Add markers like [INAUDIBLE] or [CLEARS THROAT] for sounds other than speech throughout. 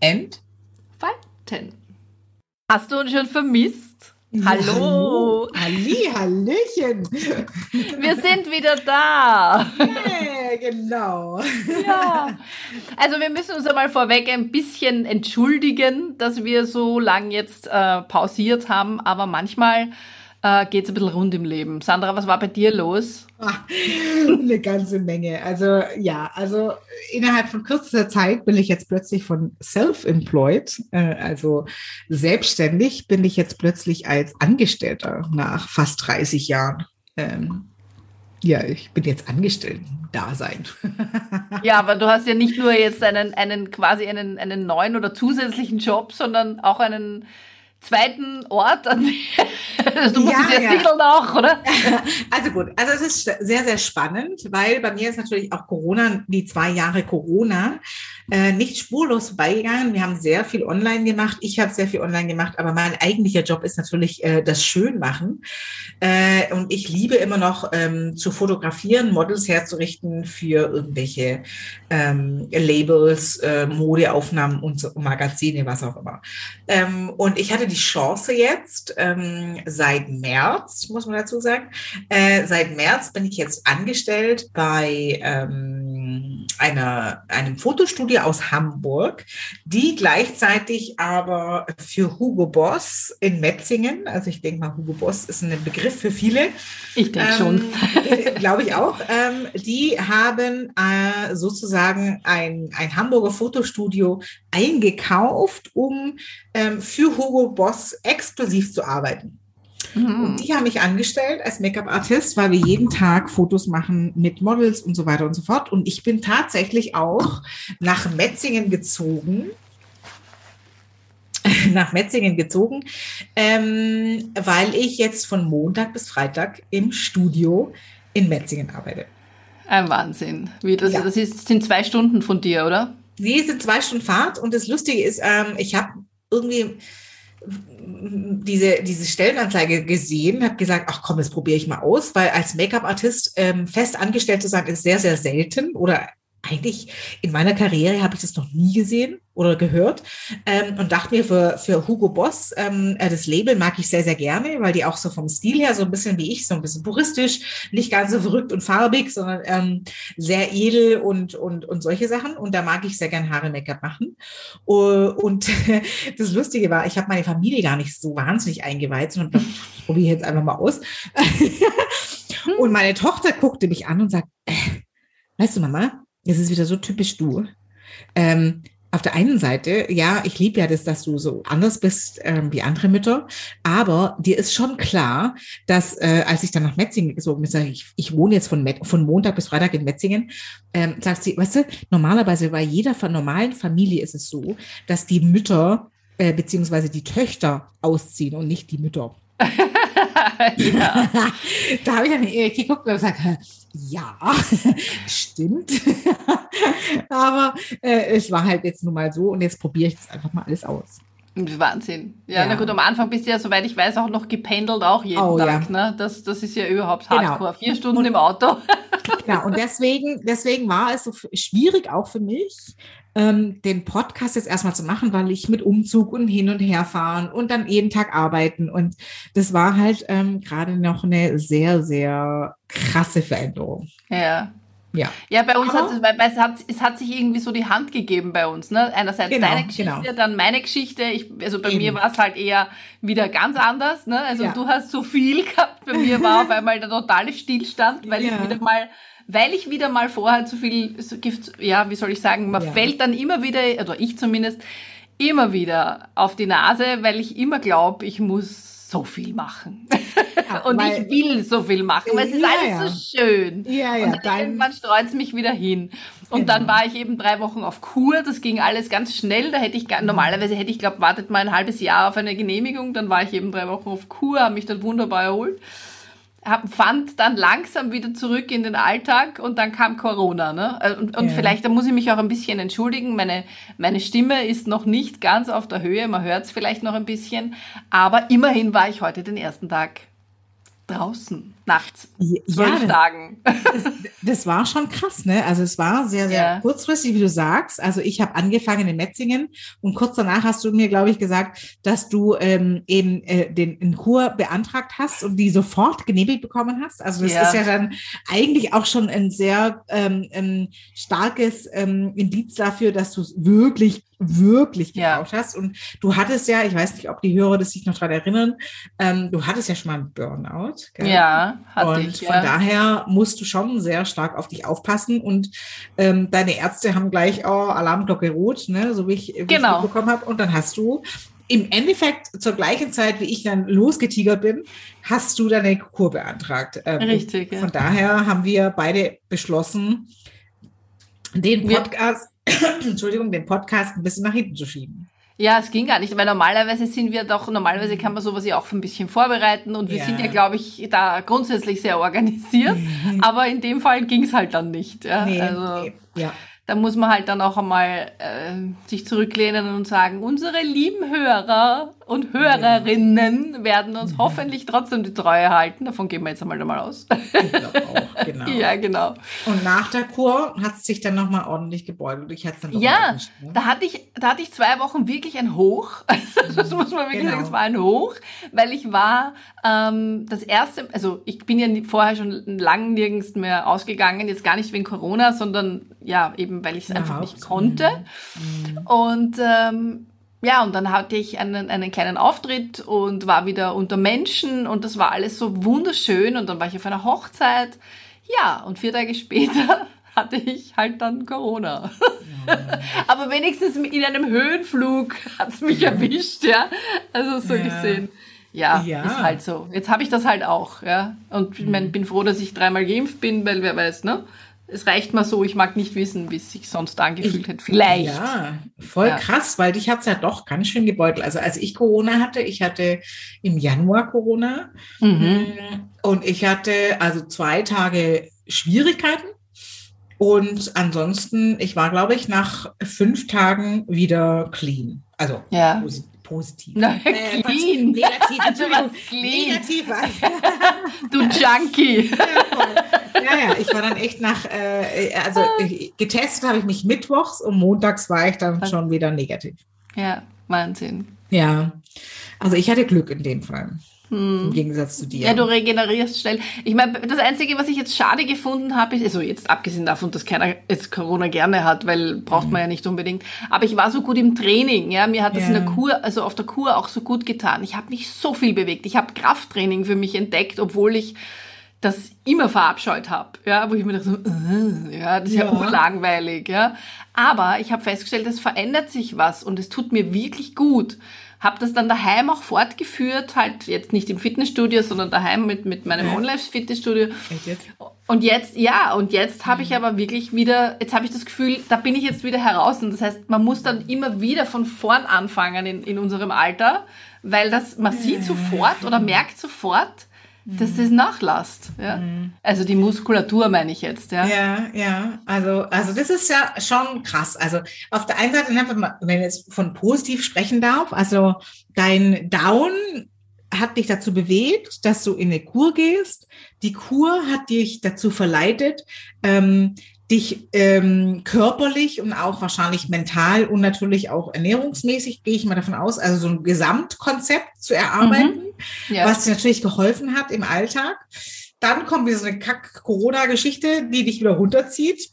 entfalten. Hast du uns schon vermisst? Hallo. Halli, Hallöchen. Wir sind wieder da. Yeah, genau. Ja. Also wir müssen uns einmal vorweg ein bisschen entschuldigen, dass wir so lang jetzt äh, pausiert haben, aber manchmal äh, geht es ein bisschen rund im Leben. Sandra, was war bei dir los? Ach, [LAUGHS] eine ganze Menge. Also ja, also innerhalb von kürzester Zeit bin ich jetzt plötzlich von self-employed, äh, also selbstständig, bin ich jetzt plötzlich als Angestellter nach fast 30 Jahren. Ähm, ja, ich bin jetzt Angestellten-Dasein. [LAUGHS] ja, aber du hast ja nicht nur jetzt einen, einen quasi einen, einen neuen oder zusätzlichen Job, sondern auch einen zweiten Ort, an [LAUGHS] du musst ja, ja, ja. auch, oder? [LAUGHS] Also gut, also es ist sehr, sehr spannend, weil bei mir ist natürlich auch Corona, die zwei Jahre Corona, äh, nicht spurlos vorbeigegangen. Wir haben sehr viel online gemacht. Ich habe sehr viel online gemacht, aber mein eigentlicher Job ist natürlich äh, das Schönmachen. Äh, und ich liebe immer noch ähm, zu fotografieren, Models herzurichten für irgendwelche ähm, Labels, äh, Modeaufnahmen und so, Magazine, was auch immer. Ähm, und ich hatte die Chance jetzt, ähm, seit März, muss man dazu sagen, äh, seit März bin ich jetzt angestellt bei ähm, einer, einem Fotostudio aus Hamburg, die gleichzeitig aber für Hugo Boss in Metzingen, also ich denke mal, Hugo Boss ist ein Begriff für viele. Ich denke ähm, schon. [LAUGHS] Glaube ich auch. Ähm, die haben äh, sozusagen ein, ein Hamburger Fotostudio eingekauft, um ähm, für Hugo Boss exklusiv zu arbeiten. Mhm. Die haben mich angestellt als Make-up-Artist, weil wir jeden Tag Fotos machen mit Models und so weiter und so fort. Und ich bin tatsächlich auch nach Metzingen gezogen. [LAUGHS] nach Metzingen gezogen, ähm, weil ich jetzt von Montag bis Freitag im Studio in Metzingen arbeite. Ein Wahnsinn. Wie das, ja. das ist, sind zwei Stunden von dir, oder? Sie sind zwei Stunden Fahrt und das Lustige ist, ähm, ich habe irgendwie diese, diese Stellenanzeige gesehen, habe gesagt, ach komm, das probiere ich mal aus, weil als Make-up-Artist ähm, fest angestellt zu sein, ist sehr, sehr selten oder eigentlich in meiner Karriere habe ich das noch nie gesehen oder gehört ähm, und dachte mir für, für Hugo Boss, ähm, äh, das Label mag ich sehr, sehr gerne, weil die auch so vom Stil her so ein bisschen wie ich, so ein bisschen puristisch, nicht ganz so verrückt und farbig, sondern ähm, sehr edel und, und, und solche Sachen. Und da mag ich sehr gern Haare-Make-up machen. Und [LAUGHS] das Lustige war, ich habe meine Familie gar nicht so wahnsinnig eingeweiht, sondern probiere ich jetzt einfach mal aus. [LAUGHS] und meine Tochter guckte mich an und sagt, äh, weißt du, Mama, es ist wieder so typisch du. Ähm, auf der einen Seite, ja, ich liebe ja das, dass du so anders bist ähm, wie andere Mütter, aber dir ist schon klar, dass äh, als ich dann nach Metzingen gezogen bin, ich, ich wohne jetzt von, Met von Montag bis Freitag in Metzingen, ähm, sagt sie, weißt du, normalerweise bei jeder normalen Familie ist es so, dass die Mütter äh, beziehungsweise die Töchter ausziehen und nicht die Mütter. [LAUGHS] ja. [LAUGHS] da habe ich dann geguckt und gesagt, ja, [LAUGHS] stimmt. [LAUGHS] Aber äh, es war halt jetzt nun mal so und jetzt probiere ich das einfach mal alles aus. Wahnsinn. Ja, ja, na gut, am Anfang bist du ja, soweit ich weiß, auch noch gependelt, auch jeden oh, Tag. Ja. Ne? Das, das ist ja überhaupt genau. hardcore. Genau. Vier Stunden und, im Auto. genau, und deswegen, deswegen war es so schwierig auch für mich, ähm, den Podcast jetzt erstmal zu machen, weil ich mit Umzug und hin und her fahren und dann jeden Tag arbeiten. Und das war halt ähm, gerade noch eine sehr, sehr krasse Veränderung. Ja. Ja. Ja, bei uns hat es, weil, es, hat, es hat sich irgendwie so die Hand gegeben bei uns. Ne? Einerseits genau, deine Geschichte, genau. dann meine Geschichte. Ich, also bei Eben. mir war es halt eher wieder ganz anders. Ne? Also ja. du hast so viel [LAUGHS] gehabt. Bei mir war auf [LAUGHS] einmal der totale Stillstand, weil ja. ich wieder mal weil ich wieder mal vorher zu viel, ja, wie soll ich sagen, man ja. fällt dann immer wieder, oder ich zumindest, immer wieder auf die Nase, weil ich immer glaube, ich muss so viel machen. Ja, [LAUGHS] und ich will so viel machen, weil es ist ja, alles ja. so schön. Ja, ja, und dann irgendwann streut es mich wieder hin. Und genau. dann war ich eben drei Wochen auf Kur. Das ging alles ganz schnell. Da hätte ich normalerweise hätte ich glaube wartet mal ein halbes Jahr auf eine Genehmigung. Dann war ich eben drei Wochen auf Kur, habe mich dann wunderbar erholt hab, fand dann langsam wieder zurück in den Alltag und dann kam Corona. Ne? Äh, und, und ja. vielleicht, da muss ich mich auch ein bisschen entschuldigen, meine, meine Stimme ist noch nicht ganz auf der Höhe, man hört es vielleicht noch ein bisschen, aber immerhin war ich heute den ersten Tag draußen nachts. Zwölf ja, Tagen. Das, das, war schon krass, ne? Also es war sehr, sehr ja. kurzfristig, wie du sagst. Also ich habe angefangen in Metzingen und kurz danach hast du mir, glaube ich, gesagt, dass du ähm, eben äh, den in Kur beantragt hast und die sofort genehmigt bekommen hast. Also das ja. ist ja dann eigentlich auch schon ein sehr ähm, ein starkes ähm, Indiz dafür, dass du es wirklich wirklich gebraucht ja. hast. Und du hattest ja, ich weiß nicht, ob die Hörer das sich noch daran erinnern, ähm, du hattest ja schon mal einen Burnout. Gell? Ja, hatte und ich. Von ja. daher musst du schon sehr stark auf dich aufpassen. Und ähm, deine Ärzte haben gleich oh, Alarmglocke rot, ne? so wie ich, wie genau. ich bekommen habe. Und dann hast du im Endeffekt zur gleichen Zeit, wie ich dann losgetigert bin, hast du deine Kur beantragt. Ähm, Richtig. Ja. Von daher haben wir beide beschlossen, den Podcast, [CLEARS THROAT] Entschuldigung, den Podcast ein bisschen nach hinten zu schieben. Ja, es ging gar nicht, weil normalerweise sind wir doch, normalerweise kann man sowas ja auch ein bisschen vorbereiten und wir ja. sind ja, glaube ich, da grundsätzlich sehr organisiert, [LAUGHS] aber in dem Fall ging es halt dann nicht. Ja? Nee, also, nee. ja da muss man halt dann auch einmal äh, sich zurücklehnen und sagen, unsere lieben Hörer und Hörerinnen werden uns hoffentlich trotzdem die Treue halten. Davon gehen wir jetzt einmal einmal aus. Ich glaube auch, genau. [LAUGHS] ja, genau. Und nach der Kur hat es sich dann nochmal ordentlich gebeutelt. Ich dann ja, nicht, ne? da, hatte ich, da hatte ich zwei Wochen wirklich ein Hoch. [LAUGHS] das muss man wirklich genau. sagen, es war ein Hoch, weil ich war ähm, das erste, also ich bin ja vorher schon lang nirgends mehr ausgegangen, jetzt gar nicht wegen Corona, sondern ja, eben weil ich es einfach nicht konnte. Mhm. Und ähm, ja, und dann hatte ich einen, einen kleinen Auftritt und war wieder unter Menschen und das war alles so wunderschön und dann war ich auf einer Hochzeit. Ja, und vier Tage später [LAUGHS] hatte ich halt dann Corona. Ja. [LAUGHS] Aber wenigstens in einem Höhenflug hat es mich erwischt, ja. Also so ja. gesehen. Ja, ja, ist halt so. Jetzt habe ich das halt auch, ja. Und mhm. bin froh, dass ich dreimal geimpft bin, weil wer weiß, ne? Es reicht mal so, ich mag nicht wissen, wie es sich sonst angefühlt hätte. Vielleicht. Ja, voll ja. krass, weil dich hat es ja doch ganz schön gebeutelt. Also als ich Corona hatte, ich hatte im Januar Corona mhm. und ich hatte also zwei Tage Schwierigkeiten. Und ansonsten, ich war, glaube ich, nach fünf Tagen wieder clean. Also ja positiv. Nein, äh, clean. Negativ. [LAUGHS] Clean. Negativ. [LAUGHS] [LAUGHS] du Junkie. Ja, ja, ich war dann echt nach, äh, also getestet habe ich mich mittwochs und montags war ich dann schon wieder negativ. Ja, Wahnsinn. Ja, also ich hatte Glück in dem Fall. Hm. Im Gegensatz zu dir. Ja, du regenerierst schnell. Ich meine, das Einzige, was ich jetzt schade gefunden habe, ist, also jetzt abgesehen davon, dass keiner jetzt Corona gerne hat, weil braucht mhm. man ja nicht unbedingt. Aber ich war so gut im Training, ja. Mir hat das ja. in der Kur, also auf der Kur auch so gut getan. Ich habe mich so viel bewegt. Ich habe Krafttraining für mich entdeckt, obwohl ich das immer verabscheut habe, ja, wo ich mir dachte, so, äh, ja, das ist ja, ja urlangweilig, ja. Aber ich habe festgestellt, es verändert sich was und es tut mir wirklich gut habe das dann daheim auch fortgeführt, halt jetzt nicht im Fitnessstudio, sondern daheim mit, mit meinem ja. Online-Fitnessstudio. Und jetzt, ja, und jetzt habe ich mhm. aber wirklich wieder, jetzt habe ich das Gefühl, da bin ich jetzt wieder heraus. Und das heißt, man muss dann immer wieder von vorn anfangen in, in unserem Alter, weil das, man sieht sofort oder merkt sofort, dass das nachlasst. Ja? Mhm. Also die Muskulatur meine ich jetzt. Ja, ja, ja. Also, also das ist ja schon krass. Also auf der einen Seite, wenn ich jetzt von positiv sprechen darf, also dein Down hat dich dazu bewegt, dass du in eine Kur gehst. Die Kur hat dich dazu verleitet, ähm, dich ähm, körperlich und auch wahrscheinlich mental und natürlich auch ernährungsmäßig, gehe ich mal davon aus, also so ein Gesamtkonzept zu erarbeiten, mhm. ja. was dir natürlich geholfen hat im Alltag. Dann kommt wieder so eine Kack-Corona-Geschichte, die dich wieder runterzieht.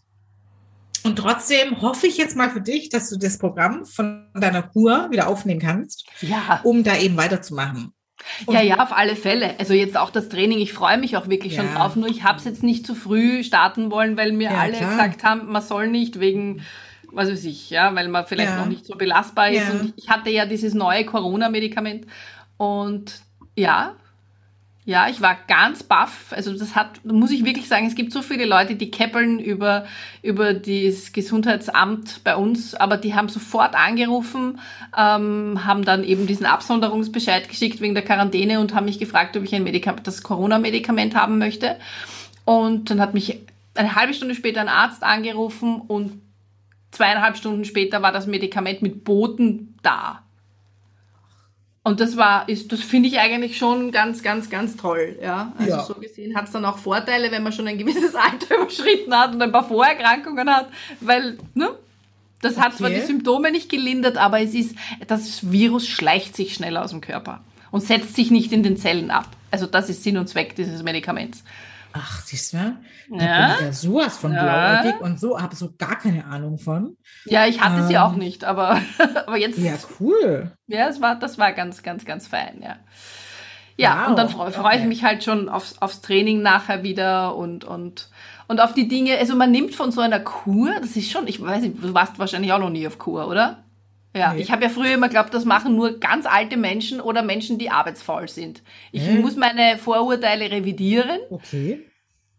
Und trotzdem hoffe ich jetzt mal für dich, dass du das Programm von deiner Kur wieder aufnehmen kannst, ja. um da eben weiterzumachen. Und ja, ja, auf alle Fälle. Also jetzt auch das Training, ich freue mich auch wirklich ja. schon drauf, nur ich habe es jetzt nicht zu früh starten wollen, weil mir ja, alle klar. gesagt haben, man soll nicht wegen, was weiß ich, ja, weil man vielleicht ja. noch nicht so belastbar ist. Und ich hatte ja dieses neue Corona-Medikament und Ja, ja, ich war ganz baff. Also das hat, muss ich wirklich sagen, es gibt so viele Leute, die keppeln über, über das Gesundheitsamt bei uns, aber die haben sofort angerufen, ähm, haben dann eben diesen Absonderungsbescheid geschickt wegen der Quarantäne und haben mich gefragt, ob ich ein Medikament, das Corona-Medikament haben möchte. Und dann hat mich eine halbe Stunde später ein Arzt angerufen und zweieinhalb Stunden später war das Medikament mit Boten da. Und das war, ist, das finde ich eigentlich schon ganz, ganz, ganz toll. Ja, also ja. so gesehen hat es dann auch Vorteile, wenn man schon ein gewisses [LAUGHS] Alter überschritten hat und ein paar Vorerkrankungen hat, weil, ne? Das okay. hat zwar die Symptome nicht gelindert, aber es ist, das Virus schleicht sich schnell aus dem Körper und setzt sich nicht in den Zellen ab. Also das ist Sinn und Zweck dieses Medikaments. Ach, siehst du? Ja. bin ich ja sowas von ja. blauäugig und so, habe so gar keine Ahnung von. Ja, ich hatte ähm, sie auch nicht, aber, [LAUGHS] aber jetzt. Ja, cool. Ja, es war, das war ganz, ganz, ganz fein, ja. Ja, wow. und dann freue freu okay. ich mich halt schon aufs, aufs Training nachher wieder und, und, und auf die Dinge. Also man nimmt von so einer Kur, das ist schon, ich weiß nicht, du warst wahrscheinlich auch noch nie auf Kur, oder? Ja, nee. ich habe ja früher immer geglaubt, das machen nur ganz alte Menschen oder Menschen, die arbeitsfaul sind. Ich äh? muss meine Vorurteile revidieren. Okay.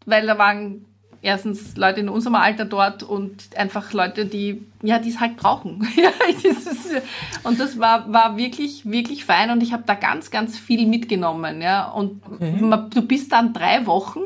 Weil da waren erstens Leute in unserem Alter dort und einfach Leute, die ja, die es halt brauchen. [LAUGHS] und das war, war wirklich, wirklich fein und ich habe da ganz, ganz viel mitgenommen. Ja. Und okay. du bist dann drei Wochen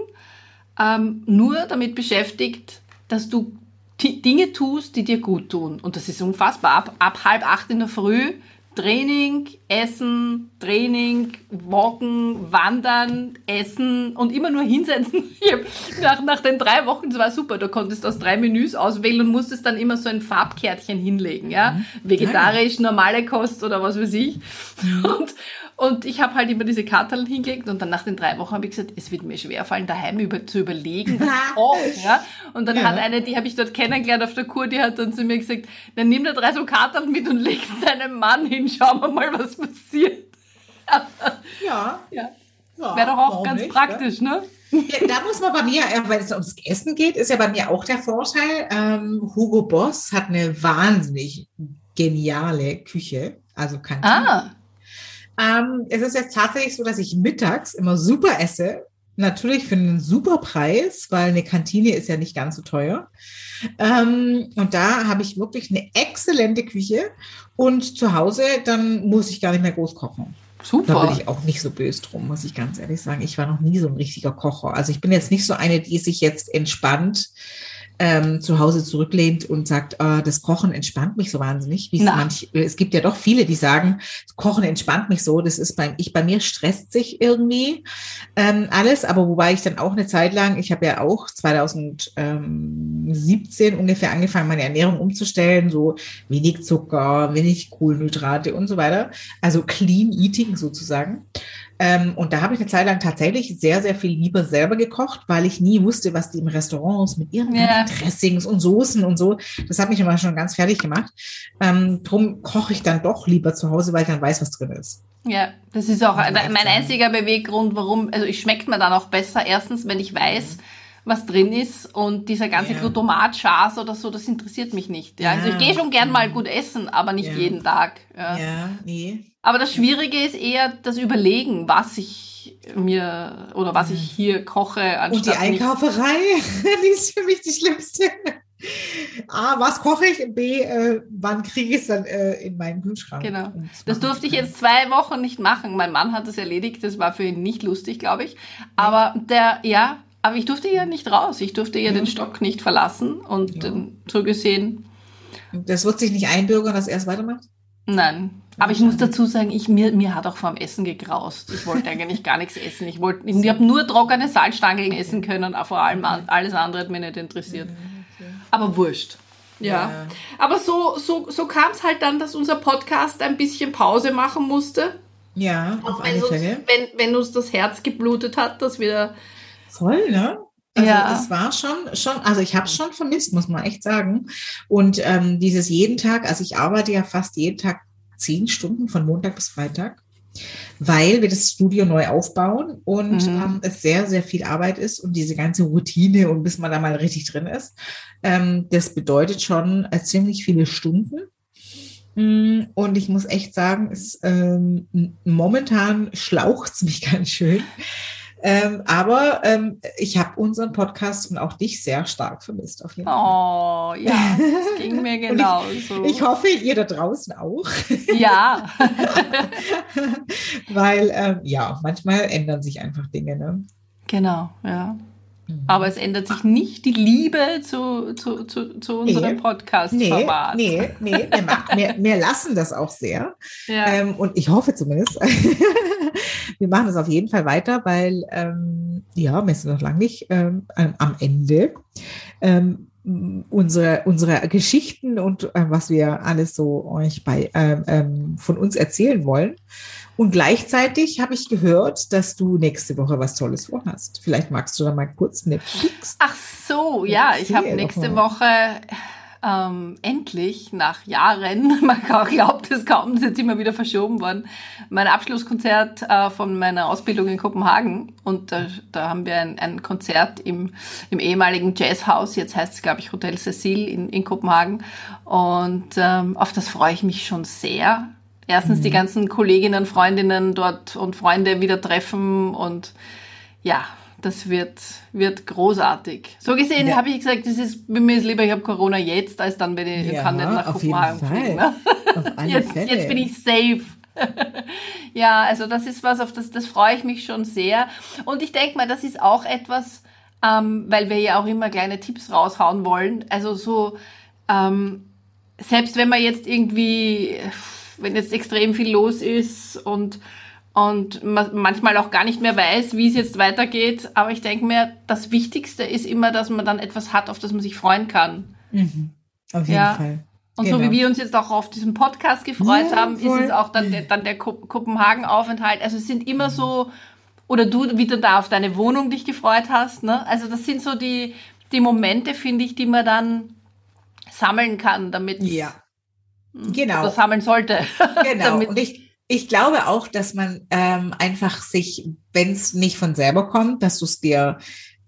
ähm, nur damit beschäftigt, dass du Dinge tust, die dir gut tun. Und das ist unfassbar. Ab, ab halb acht in der Früh Training, Essen, Training, Walken, Wandern, Essen und immer nur hinsetzen. [LAUGHS] nach, nach den drei Wochen, das war super, da konntest du aus drei Menüs auswählen und musstest dann immer so ein Farbkärtchen hinlegen, ja. Mhm. Vegetarisch, normale Kost oder was weiß ich. Und, und ich habe halt immer diese Karteln hingelegt und dann nach den drei Wochen habe ich gesagt, es wird mir schwerfallen, daheim über, zu überlegen, was ich. Ja? Und dann ja. hat eine, die habe ich dort kennengelernt auf der Kur, die hat dann zu mir gesagt, dann nimm da drei so Karteln mit und leg [LAUGHS] deinem Mann hin, schauen wir mal, was passiert. ja. ja. ja Wäre doch auch ganz nicht, praktisch, ja? ne? Ja, da muss man bei mir, weil es ums Essen geht, ist ja bei mir auch der Vorteil. Ähm, Hugo Boss hat eine wahnsinnig geniale Küche, also Kantine. Ah. Ähm, es ist jetzt tatsächlich so, dass ich mittags immer super esse. Natürlich für einen super Preis, weil eine Kantine ist ja nicht ganz so teuer. Ähm, und da habe ich wirklich eine exzellente Küche. Und zu Hause, dann muss ich gar nicht mehr groß kochen. Super. Da bin ich auch nicht so böse drum, muss ich ganz ehrlich sagen. Ich war noch nie so ein richtiger Kocher. Also ich bin jetzt nicht so eine, die sich jetzt entspannt ähm, zu Hause zurücklehnt und sagt, äh, das Kochen entspannt mich so wahnsinnig. Manch, es gibt ja doch viele, die sagen, Kochen entspannt mich so. Das ist bei, ich, bei mir stresst sich irgendwie ähm, alles. Aber wobei ich dann auch eine Zeit lang, ich habe ja auch 2017 ungefähr angefangen, meine Ernährung umzustellen, so wenig Zucker, wenig Kohlenhydrate und so weiter. Also Clean Eating sozusagen. Ähm, und da habe ich eine Zeit lang tatsächlich sehr, sehr viel lieber selber gekocht, weil ich nie wusste, was die im Restaurants mit ihren ja. Dressings und Soßen und so, das hat mich immer schon ganz fertig gemacht. Ähm, drum koche ich dann doch lieber zu Hause, weil ich dann weiß, was drin ist. Ja, das ist auch mein einziger Beweggrund, warum, also ich schmeckt mir dann auch besser. Erstens, wenn ich weiß, was drin ist und dieser ganze ja. Glutamat-Schas oder so, das interessiert mich nicht. Ja, ja. also ich gehe schon gern mal gut essen, aber nicht ja. jeden Tag. Ja. ja, nee. Aber das Schwierige ist eher das Überlegen, was ich mir oder was ich hier koche. Und die Einkauferei, [LAUGHS] die ist für mich die schlimmste. A, was koche ich? B, äh, wann kriege ich es dann äh, in meinen Kühlschrank? Genau. Das durfte ich jetzt zwei Wochen nicht machen. Mein Mann hat das erledigt. Das war für ihn nicht lustig, glaube ich. Aber der, ja, aber ich durfte ja nicht raus. Ich durfte ja, ja. den Stock nicht verlassen. Und ja. so gesehen. Das wird sich nicht einbürgern, dass er es weitermacht? Nein. Aber ich muss dazu sagen, ich, mir, mir hat auch vom Essen gegraust. Ich wollte eigentlich gar nichts essen. Ich, wollte, ich, ich habe nur trockene Salzstangeln essen können, vor allem alles andere hat mich nicht interessiert. Aber wurscht. Ja. ja. Aber so, so, so kam es halt dann, dass unser Podcast ein bisschen Pause machen musste. Ja, auf alle Fälle. Wenn, wenn uns das Herz geblutet hat, dass wir. Voll, ne? Also ja. es war schon, schon, also ich habe es schon vermisst, muss man echt sagen. Und ähm, dieses jeden Tag, also ich arbeite ja fast jeden Tag zehn Stunden von Montag bis Freitag, weil wir das Studio neu aufbauen und mhm. ähm, es sehr, sehr viel Arbeit ist und diese ganze Routine und bis man da mal richtig drin ist. Ähm, das bedeutet schon äh, ziemlich viele Stunden. Mm, und ich muss echt sagen, es, ähm, momentan schlaucht es mich [LAUGHS] ganz schön. Ähm, aber ähm, ich habe unseren Podcast und auch dich sehr stark vermisst. Auf jeden Fall. Oh, ja, das [LAUGHS] ging mir genauso. Ich, ich, hoffe, ihr da draußen auch. Ja. [LAUGHS] Weil, ähm, ja, manchmal ändern sich einfach Dinge. Ne? Genau, ja. Mhm. Aber es ändert sich nicht die Liebe zu, zu, zu, zu unserem nee, Podcast-Format. Nee, nee, nee wir, [LAUGHS] wir, lassen das auch sehr. Ja. Ähm, und ich hoffe zumindest, [LAUGHS] wir machen das auf jeden Fall weiter, weil ähm, ja, wir sind noch lange nicht ähm, am Ende. Ähm, unsere, unsere Geschichten und äh, was wir alles so euch bei ähm, ähm, von uns erzählen wollen. Und gleichzeitig habe ich gehört, dass du nächste Woche was Tolles vorhast. Vielleicht magst du da mal kurz Netflix. Ach so, ja, ich habe nächste Woche ähm, endlich nach Jahren, [LAUGHS] man glaubt es kaum, ist jetzt immer wieder verschoben worden, mein Abschlusskonzert äh, von meiner Ausbildung in Kopenhagen. Und da, da haben wir ein, ein Konzert im, im ehemaligen Jazzhaus, jetzt heißt es, glaube ich, Hotel Cecil in, in Kopenhagen. Und ähm, auf das freue ich mich schon sehr erstens mhm. die ganzen Kolleginnen, Freundinnen dort und Freunde wieder treffen und ja, das wird, wird großartig. So gesehen ja. habe ich gesagt, das ist, mir ist lieber, ich habe Corona jetzt, als dann, wenn ich ja, kann nicht nach Kopenhagen fliegen. Ne? [LAUGHS] jetzt, jetzt bin ich safe. [LAUGHS] ja, also das ist was, auf das, das freue ich mich schon sehr. Und ich denke mal, das ist auch etwas, ähm, weil wir ja auch immer kleine Tipps raushauen wollen. Also so, ähm, selbst wenn man jetzt irgendwie wenn jetzt extrem viel los ist und, und man manchmal auch gar nicht mehr weiß, wie es jetzt weitergeht. Aber ich denke mir, das Wichtigste ist immer, dass man dann etwas hat, auf das man sich freuen kann. Mhm. Auf jeden ja. Fall. Und genau. so wie wir uns jetzt auch auf diesen Podcast gefreut ja, haben, voll. ist es auch dann der, dann der Kopenhagen-Aufenthalt. Also es sind immer so, oder du wieder da auf deine Wohnung dich gefreut hast. Ne? Also das sind so die, die Momente, finde ich, die man dann sammeln kann, damit ja. Genau. Das sammeln sollte. [LAUGHS] Genau. Und ich, ich glaube auch, dass man ähm, einfach sich, wenn es nicht von selber kommt, dass du es dir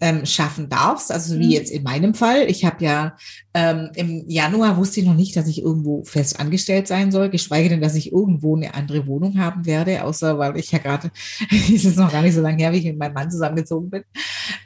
ähm, schaffen darfst. Also wie mhm. jetzt in meinem Fall. Ich habe ja ähm, im Januar wusste ich noch nicht, dass ich irgendwo fest angestellt sein soll, geschweige denn, dass ich irgendwo eine andere Wohnung haben werde, außer weil ich ja gerade, [LAUGHS] es ist noch gar nicht so lange her, wie ich mit meinem Mann zusammengezogen bin.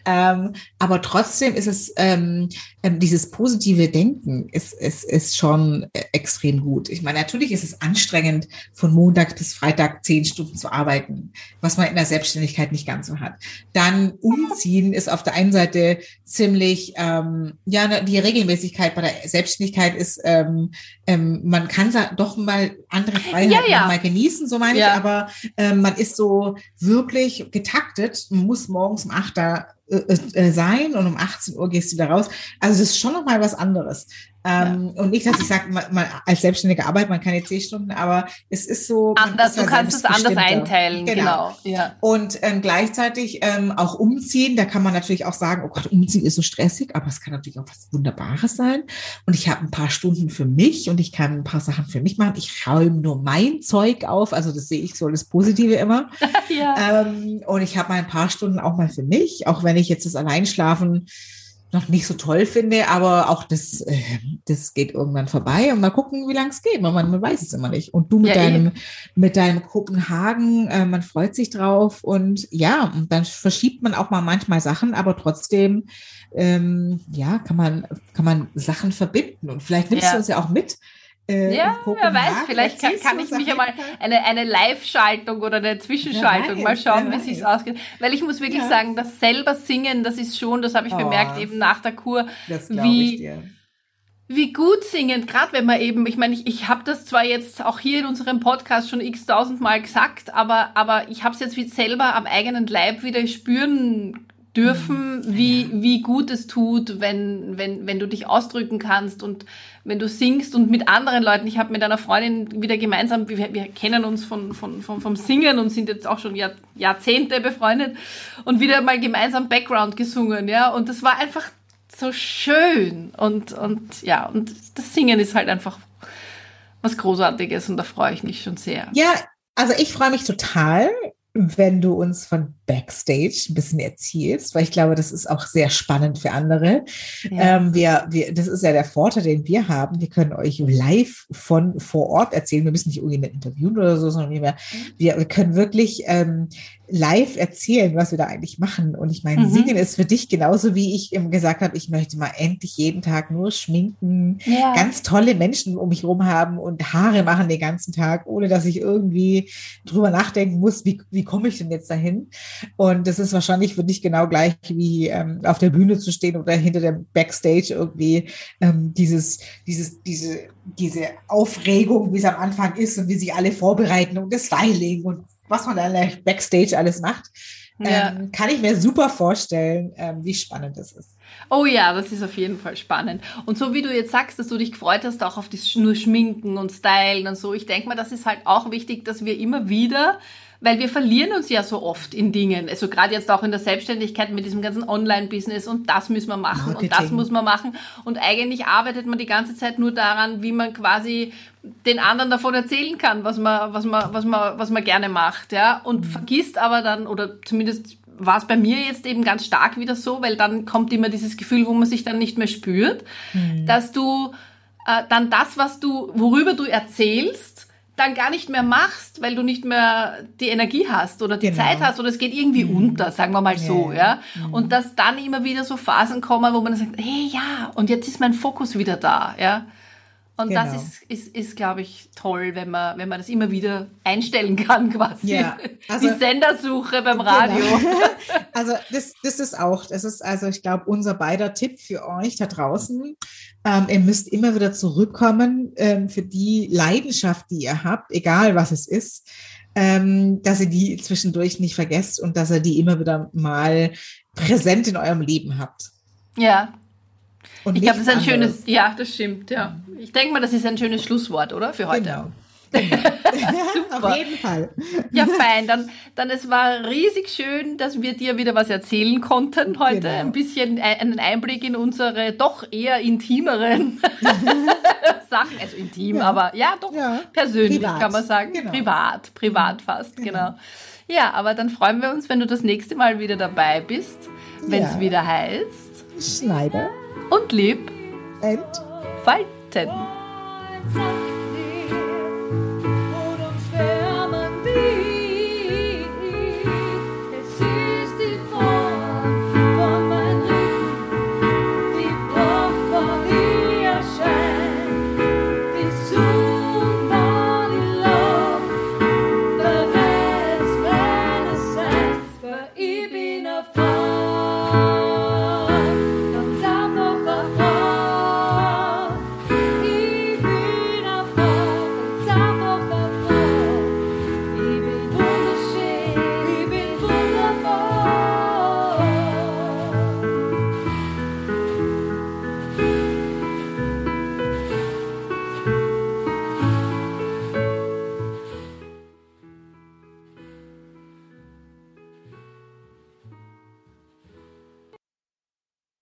Ähm, aber trotzdem ist es ähm, ähm dieses positive Denken ist, ist, ist schon äh, extrem gut. Ich meine, natürlich ist es anstrengend, von Montag bis Freitag zehn Stunden zu arbeiten, was man in der Selbstständigkeit nicht ganz so hat. Dann umziehen ist auf der einen Seite ziemlich, ähm, ja, die Regelmäßigkeit bei der Selbstständigkeit ist, ähm, ähm, man kann doch mal andere Freiheiten ja, ja. mal genießen, so meine ja. ich, aber ähm, man ist so wirklich getaktet, man muss morgens um acht da äh, äh, sein und um 18 Uhr gehst du da raus. Also das ist schon noch mal was anderes. Ähm, ja. Und nicht, dass ich sage, man, man, als selbstständige Arbeit, man keine zehn Stunden, aber es ist so. Anders, du kannst es anders einteilen, genau. genau. Ja. Und ähm, gleichzeitig ähm, auch umziehen, da kann man natürlich auch sagen, oh Gott, umziehen ist so stressig, aber es kann natürlich auch was Wunderbares sein. Und ich habe ein paar Stunden für mich und ich kann ein paar Sachen für mich machen. Ich räume nur mein Zeug auf, also das sehe ich so das Positive immer. [LAUGHS] ja. ähm, und ich habe mal ein paar Stunden auch mal für mich, auch wenn ich jetzt das Alleinschlafen noch nicht so toll finde, aber auch das, äh, das geht irgendwann vorbei und mal gucken, wie lange es geht. Man, man weiß es immer nicht. Und du mit ja, deinem, eben. mit deinem Kopenhagen, äh, man freut sich drauf und ja, und dann verschiebt man auch mal manchmal Sachen, aber trotzdem, ähm, ja, kann man, kann man Sachen verbinden und vielleicht nimmst ja. du uns ja auch mit äh, ja, wer weiß, vielleicht kann, kann ich mich ja mal eine, eine Live-Schaltung oder eine Zwischenschaltung mal schauen, wie sich's ausgeht. Weil ich muss wirklich ja. sagen, das selber singen, das ist schon, das habe ich oh, bemerkt eben nach der Kur, wie, wie gut singen, gerade wenn man eben, ich meine, ich, ich habe das zwar jetzt auch hier in unserem Podcast schon x tausendmal gesagt, aber, aber ich habe es jetzt wie selber am eigenen Leib wieder spüren dürfen, mhm. wie, wie gut es tut, wenn, wenn, wenn du dich ausdrücken kannst und wenn du singst und mit anderen Leuten. Ich habe mit einer Freundin wieder gemeinsam, wir, wir kennen uns von, von, von, vom Singen und sind jetzt auch schon Jahr, Jahrzehnte befreundet und wieder mal gemeinsam Background gesungen, ja. Und das war einfach so schön und, und ja, und das Singen ist halt einfach was Großartiges und da freue ich mich schon sehr. Ja, also ich freue mich total wenn du uns von Backstage ein bisschen erzählst, weil ich glaube, das ist auch sehr spannend für andere. Ja. Ähm, wir, wir, das ist ja der Vorteil, den wir haben. Wir können euch live von vor Ort erzählen. Wir müssen nicht irgendwie interviewen oder so, sondern wir, wir, wir können wirklich ähm, live erzählen, was wir da eigentlich machen. Und ich meine, mhm. Singen ist für dich genauso wie ich eben gesagt habe, ich möchte mal endlich jeden Tag nur schminken, ja. ganz tolle Menschen um mich herum haben und Haare machen den ganzen Tag, ohne dass ich irgendwie drüber nachdenken muss, wie, wie komme ich denn jetzt dahin? Und das ist wahrscheinlich für dich genau gleich wie ähm, auf der Bühne zu stehen oder hinter dem Backstage irgendwie ähm, dieses, dieses, diese, diese Aufregung, wie es am Anfang ist und wie sich alle vorbereiten und das Styling und was man dann Backstage alles macht, ja. ähm, kann ich mir super vorstellen, ähm, wie spannend das ist. Oh ja, das ist auf jeden Fall spannend. Und so wie du jetzt sagst, dass du dich gefreut hast, auch auf das nur Schminken und Stylen und so, ich denke mal, das ist halt auch wichtig, dass wir immer wieder weil wir verlieren uns ja so oft in Dingen. Also gerade jetzt auch in der Selbstständigkeit mit diesem ganzen Online-Business und das müssen wir machen Marketing. und das muss man machen. Und eigentlich arbeitet man die ganze Zeit nur daran, wie man quasi den anderen davon erzählen kann, was man, was man, was man, was man gerne macht, ja. Und mhm. vergisst aber dann, oder zumindest war es bei mir jetzt eben ganz stark wieder so, weil dann kommt immer dieses Gefühl, wo man sich dann nicht mehr spürt, mhm. dass du äh, dann das, was du, worüber du erzählst, dann gar nicht mehr machst, weil du nicht mehr die Energie hast oder die genau. Zeit hast oder es geht irgendwie mhm. unter, sagen wir mal ja. so, ja. Mhm. Und dass dann immer wieder so Phasen kommen, wo man sagt, hey, ja, und jetzt ist mein Fokus wieder da, ja. Und genau. das ist, ist, ist glaube ich, toll, wenn man, wenn man das immer wieder einstellen kann, [LAUGHS] quasi. Ja, also, Die Sendersuche beim genau. Radio. Genau. [LAUGHS] Also das, das ist auch, das ist also, ich glaube, unser beider Tipp für euch da draußen. Ähm, ihr müsst immer wieder zurückkommen ähm, für die Leidenschaft, die ihr habt, egal was es ist, ähm, dass ihr die zwischendurch nicht vergesst und dass ihr die immer wieder mal präsent in eurem Leben habt. Ja, und ich glaube, das ist ein anderes. schönes, ja, das stimmt, ja. Ich denke mal, das ist ein schönes Schlusswort, oder? Für heute. Genau. [LAUGHS] genau. Auf jeden Fall. Ja, fein. Dann, dann es war riesig schön, dass wir dir wieder was erzählen konnten heute. Genau. Ein bisschen einen Einblick in unsere doch eher intimeren [LAUGHS] Sachen. Also intim, ja. aber ja, doch ja. persönlich privat. kann man sagen. Genau. Privat, privat fast, genau. genau. Ja, aber dann freuen wir uns, wenn du das nächste Mal wieder dabei bist, wenn es ja. wieder heißt. Schneider und lieb entfalten.